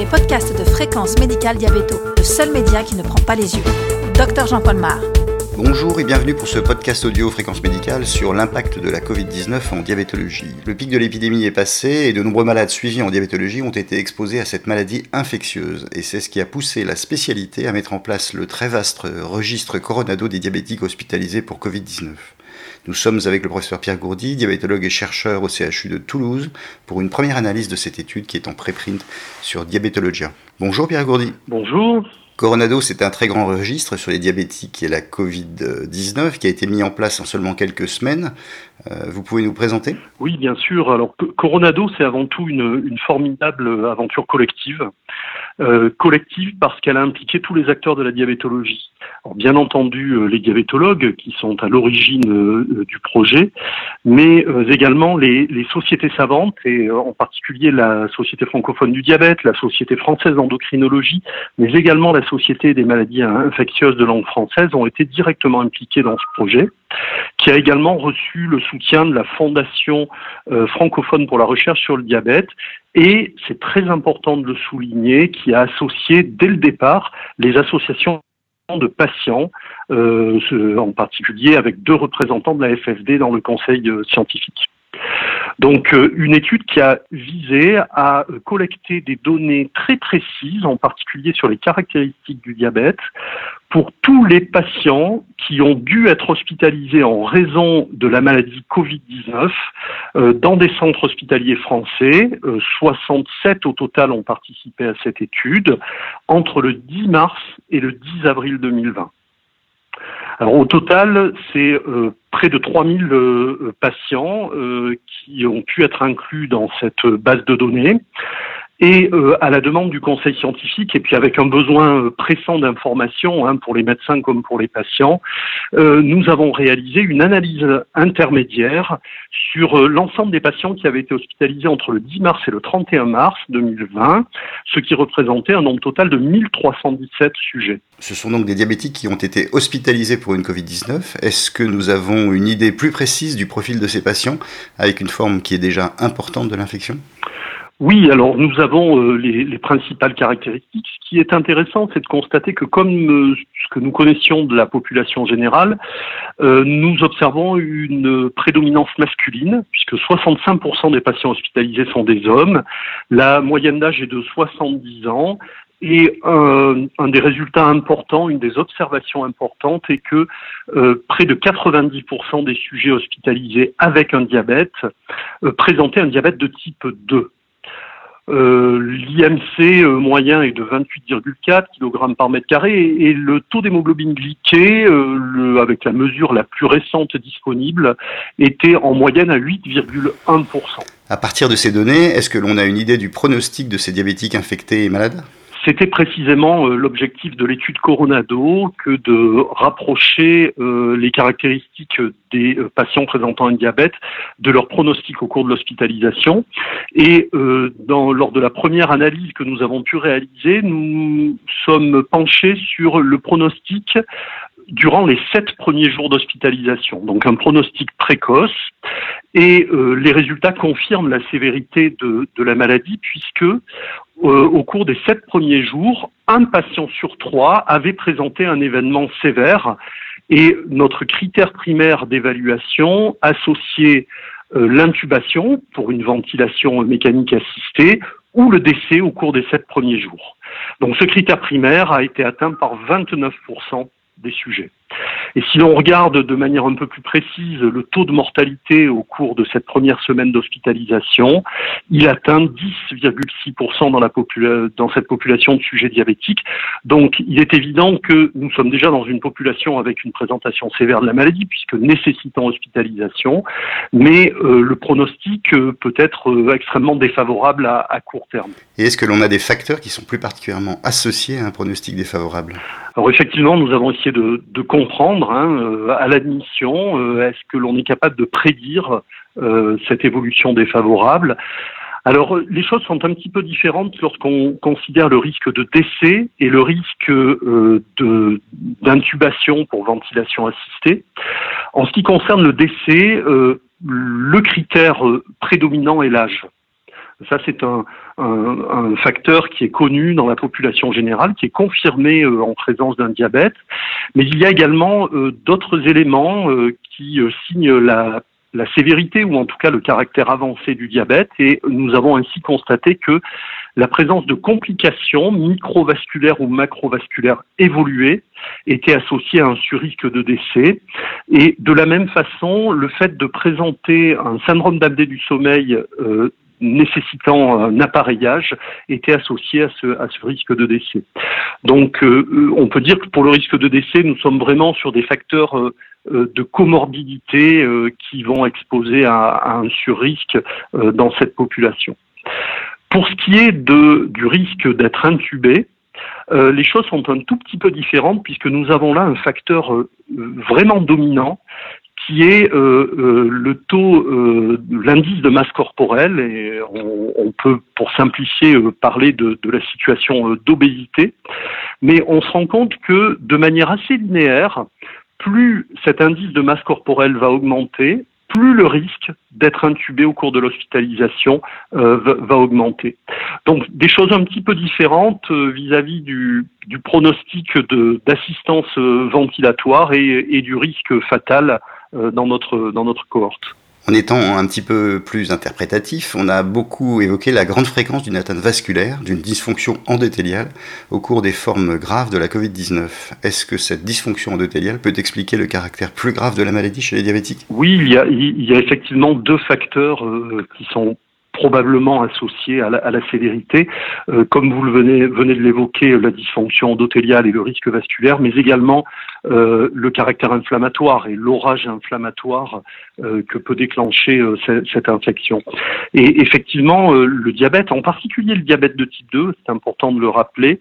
les podcasts de Fréquence Médicale Diabéto, le seul média qui ne prend pas les yeux. Docteur Jean-Paul Mar. Bonjour et bienvenue pour ce podcast audio Fréquence Médicale sur l'impact de la Covid-19 en diabétologie. Le pic de l'épidémie est passé et de nombreux malades suivis en diabétologie ont été exposés à cette maladie infectieuse. Et c'est ce qui a poussé la spécialité à mettre en place le très vaste registre Coronado des diabétiques hospitalisés pour Covid-19. Nous sommes avec le professeur Pierre Gourdy, diabétologue et chercheur au CHU de Toulouse, pour une première analyse de cette étude qui est en préprint sur Diabétologia. Bonjour Pierre Gourdy. Bonjour. Coronado, c'est un très grand registre sur les diabétiques et la Covid-19 qui a été mis en place en seulement quelques semaines. Euh, vous pouvez nous présenter? Oui, bien sûr. Alors, Coronado, c'est avant tout une, une, formidable aventure collective. Euh, collective parce qu'elle a impliqué tous les acteurs de la diabétologie. Bien entendu, euh, les diabétologues qui sont à l'origine euh, du projet, mais également les, sociétés savantes, et en particulier la Société francophone du diabète, la Société française d'endocrinologie, mais également la Société des maladies infectieuses de langue française ont été directement impliqués dans ce projet, qui a également reçu le soutien de la Fondation francophone pour la recherche sur le diabète. Et c'est très important de le souligner, qui a associé dès le départ les associations de patients, euh, en particulier avec deux représentants de la FSD dans le conseil euh, scientifique. Donc euh, une étude qui a visé à collecter des données très précises, en particulier sur les caractéristiques du diabète, pour tous les patients qui ont dû être hospitalisés en raison de la maladie Covid-19 euh, dans des centres hospitaliers français. 67 euh, au total ont participé à cette étude entre le 10 mars et le 10 avril 2020. Alors au total, c'est euh, près de 3000 euh, patients euh, qui ont pu être inclus dans cette base de données. Et euh, à la demande du conseil scientifique, et puis avec un besoin euh, pressant d'information hein, pour les médecins comme pour les patients, euh, nous avons réalisé une analyse intermédiaire sur l'ensemble des patients qui avaient été hospitalisés entre le 10 mars et le 31 mars 2020, ce qui représentait un nombre total de 1317 sujets. Ce sont donc des diabétiques qui ont été hospitalisés pour une Covid-19. Est-ce que nous avons une idée plus précise du profil de ces patients avec une forme qui est déjà importante de l'infection? Oui, alors nous avons euh, les, les, principales caractéristiques. Ce qui est intéressant, c'est de constater que comme euh, ce que nous connaissions de la population générale, euh, nous observons une prédominance masculine, puisque 65% des patients hospitalisés sont des hommes. La moyenne d'âge est de 70 ans. Et un des résultats importants, une des observations importantes est que près de 90% des sujets hospitalisés avec un diabète présentaient un diabète de type 2. Euh, L'IMC euh, moyen est de 28,4 kg par mètre carré et, le taux d'hémoglobine glyquée, euh, avec la mesure la plus récente disponible, était en moyenne à 8,1%. À partir de ces données, est-ce que l'on a une idée du pronostic de ces diabétiques infectés et malades? C'était précisément euh, l'objectif de l'étude Coronado que de rapprocher euh, les caractéristiques des euh, patients présentant un diabète de leur pronostic au cours de l'hospitalisation. Et dans, lors de la première analyse que nous avons pu réaliser, nous sommes penchés sur le pronostic durant les sept premiers jours d'hospitalisation, donc un pronostic précoce. Et les résultats confirment la sévérité de, de la maladie puisque euh, au cours des sept premiers jours, un patient sur trois avait présenté un événement sévère et notre critère primaire d'évaluation associait euh, l'intubation pour une ventilation mécanique assistée ou le décès au cours des sept premiers jours. Donc ce critère primaire a été atteint par 29% des sujets. Et si l'on regarde de manière un peu plus précise le taux de mortalité au cours de cette première semaine d'hospitalisation, il atteint 10,6% dans, la dans cette population de sujets diabétiques. Donc il est évident que nous sommes déjà dans une population avec une présentation sévère de la maladie, puisque nécessitant hospitalisation, mais euh, le pronostic euh, peut être euh, extrêmement défavorable à, à court terme. Et est-ce que l'on a des facteurs qui sont plus particulièrement associés à un pronostic défavorable? Alors effectivement, nous avons essayé de, de comprendre hein, euh, à l'admission, euh, est-ce que l'on est capable de prédire euh, cette évolution défavorable? Alors, les choses sont un petit peu différentes lorsqu'on considère le risque de décès et le risque d'intubation pour ventilation assistée. En ce qui concerne le décès, le critère prédominant est l'âge. Ça, c'est un, un, facteur qui est connu dans la population générale, qui est confirmé en présence d'un diabète. Mais il y a également d'autres éléments qui signent la la sévérité ou en tout cas le caractère avancé du diabète et nous avons ainsi constaté que la présence de complications microvasculaires ou macrovasculaires évoluées était associée à un surrisque de décès. Et de la même façon, le fait de présenter un syndrome d'apnée du sommeil euh, nécessitant un appareillage était associé à ce, risque de décès. Donc euh, on peut dire que pour le risque de décès, nous sommes vraiment sur des facteurs euh, de comorbidité qui vont exposer à, à un surrisque dans cette population. Pour ce qui est du risque d'être intubé, euh, les choses sont un tout petit peu différentes puisque nous avons là un facteur euh, vraiment dominant qui est euh, le taux, l'indice de masse corporelle, et on, peut, pour simplifier, parler de, de la situation d'obésité, mais on se rend compte que de manière assez linéaire, plus cet indice de masse corporelle va augmenter, plus le risque d'être intubé au cours de l'hospitalisation euh, va, augmenter. Donc des choses un petit peu différentes euh, vis-à-vis du, pronostic d'assistance euh, ventilatoire et, et, du risque fatal dans notre dans notre cohorte. En étant un petit peu plus interprétatif, on a beaucoup évoqué la grande fréquence d'une atteinte vasculaire, d'une dysfonction endothéliale au cours des formes graves de la Covid-19. Est-ce que cette dysfonction endothéliale peut expliquer le caractère plus grave de la maladie chez les diabétiques? Oui, il y, a, il y a effectivement deux facteurs euh, qui sont probablement associés à la, à la sévérité, euh, comme vous le venez, venez de l'évoquer, la dysfonction endothéliale et le risque vasculaire, mais également euh, le caractère inflammatoire et l'orage inflammatoire euh, que peut déclencher euh, cette, infection. Et effectivement, le diabète, en particulier le diabète de type 2, c'est important de le rappeler,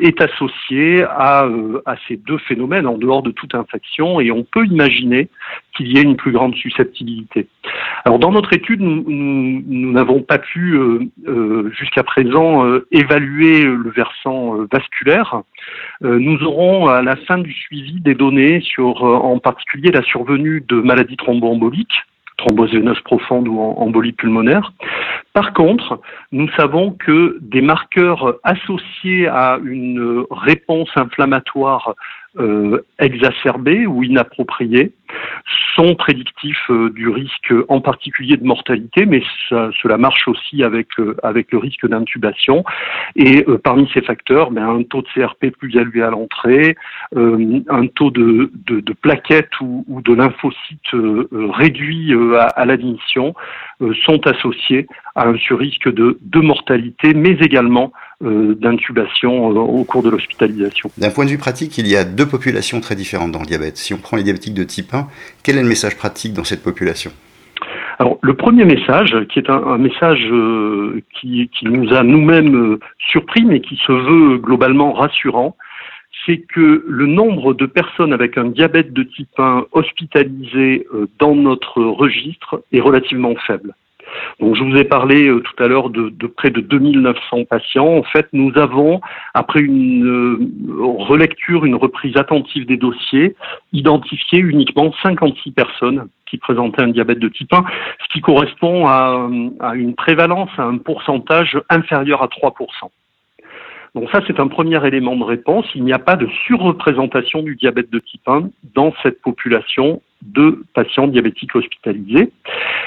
est associé à, à ces deux phénomènes en dehors de toute infection et on peut imaginer qu'il y ait une plus grande susceptibilité. Alors dans notre étude, nous n'avons pas pu jusqu'à présent évaluer le versant vasculaire. nous aurons à la fin du des données sur euh, en particulier la survenue de maladies thromboemboliques, thrombose veineuse ou embolie pulmonaire. Par contre, nous savons que des marqueurs associés à une réponse inflammatoire euh, exacerbés ou inappropriés sont prédictifs euh, du risque en particulier de mortalité, mais cela marche aussi avec, euh, avec le risque d'intubation. Et parmi ces facteurs, ben, un taux de CRP plus élevé à l'entrée, un taux de, de, plaquettes ou, de lymphocytes réduit à, à l'admission sont associés à un surrisque de, de mortalité, mais également euh, d'intubation euh, au cours de l'hospitalisation. D'un point de vue pratique, il y a deux populations très différentes dans le diabète. Si on prend les diabétiques de type 1, quel est le message pratique dans cette population? Alors, le premier message, qui est un, message euh, qui, nous a nous-mêmes surpris, mais qui se veut globalement rassurant, c'est que le nombre de personnes avec un diabète de type 1 hospitalisées dans notre registre est relativement faible. Donc, je vous ai parlé euh, tout à l'heure de, près de 2900 patients. En fait, nous avons, après une euh, relecture, une reprise attentive des dossiers, identifié uniquement 56 personnes qui présentaient un diabète de type 1, ce qui correspond à, à une prévalence, à un pourcentage inférieur à 3%. Donc ça, c'est un premier élément de réponse. Il n'y a pas de surreprésentation du diabète de type 1 dans cette population de patients diabétiques hospitalisés.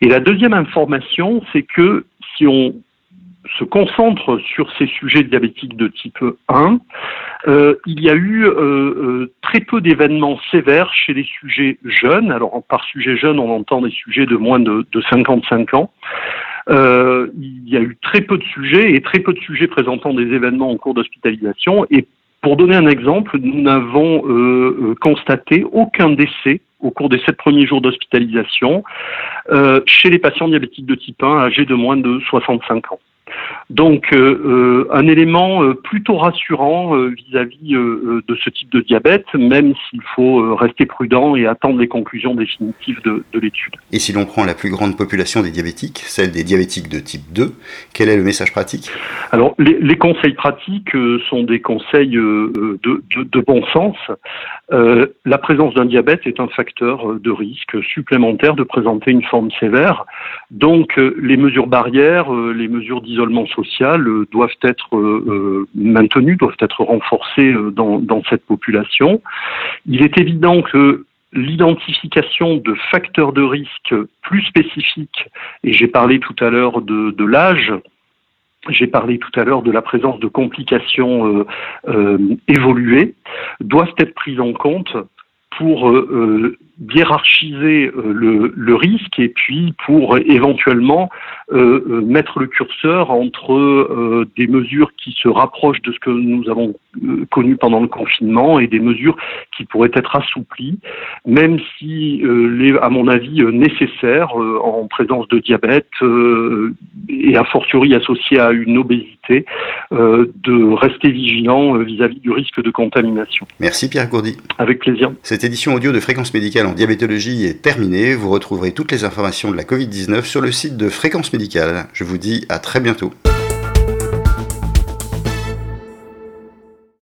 Et la deuxième information, c'est que si on se concentre sur ces sujets diabétiques de type 1, euh, il y a eu euh, euh, très peu d'événements sévères chez les sujets jeunes. Alors par sujet jeune, on entend des sujets de moins de, de 55 ans. Euh, il y a eu très peu de sujets et très peu de sujets présentant des événements en cours d'hospitalisation. Pour donner un exemple, nous n'avons euh, euh, constaté aucun décès au cours des sept premiers jours d'hospitalisation euh, chez les patients diabétiques de type 1 âgés de moins de 65 ans. Donc euh, euh, un élément euh, plutôt rassurant vis-à-vis de ce type de diabète, même s'il faut rester prudent et attendre les conclusions définitives de, l'étude. Et si l'on prend la plus grande population des diabétiques, celle des diabétiques de type 2, quel est le message pratique? Alors les, conseils pratiques sont des conseils de, de bon sens. la présence d'un diabète est un facteur de risque supplémentaire de présenter une forme sévère. Donc les mesures barrières, les mesures d'isolement l'isolement social doivent être maintenus, doivent être renforcés dans, cette population. Il est évident que l'identification de facteurs de risque plus spécifiques, et j'ai parlé tout à l'heure de, l'âge, j'ai parlé tout à l'heure de la présence de complications euh, euh, évoluées, doivent être prises en compte pour euh, hiérarchiser le, le, risque et puis pour éventuellement euh, mettre le curseur entre euh, des mesures qui se rapprochent de ce que nous avons euh, connu pendant le confinement et des mesures qui pourraient être assouplies, même si, les, à mon avis, nécessaires en présence de diabète et a fortiori associé à une obésité, de rester vigilant vis-à-vis du risque de contamination. Merci Pierre Gourdy. Avec plaisir. Cette édition audio de Fréquence Médicale diabétologie est terminée. Vous retrouverez toutes les informations de la Covid-19 sur le site de Fréquence Médicale. Je vous dis à très bientôt.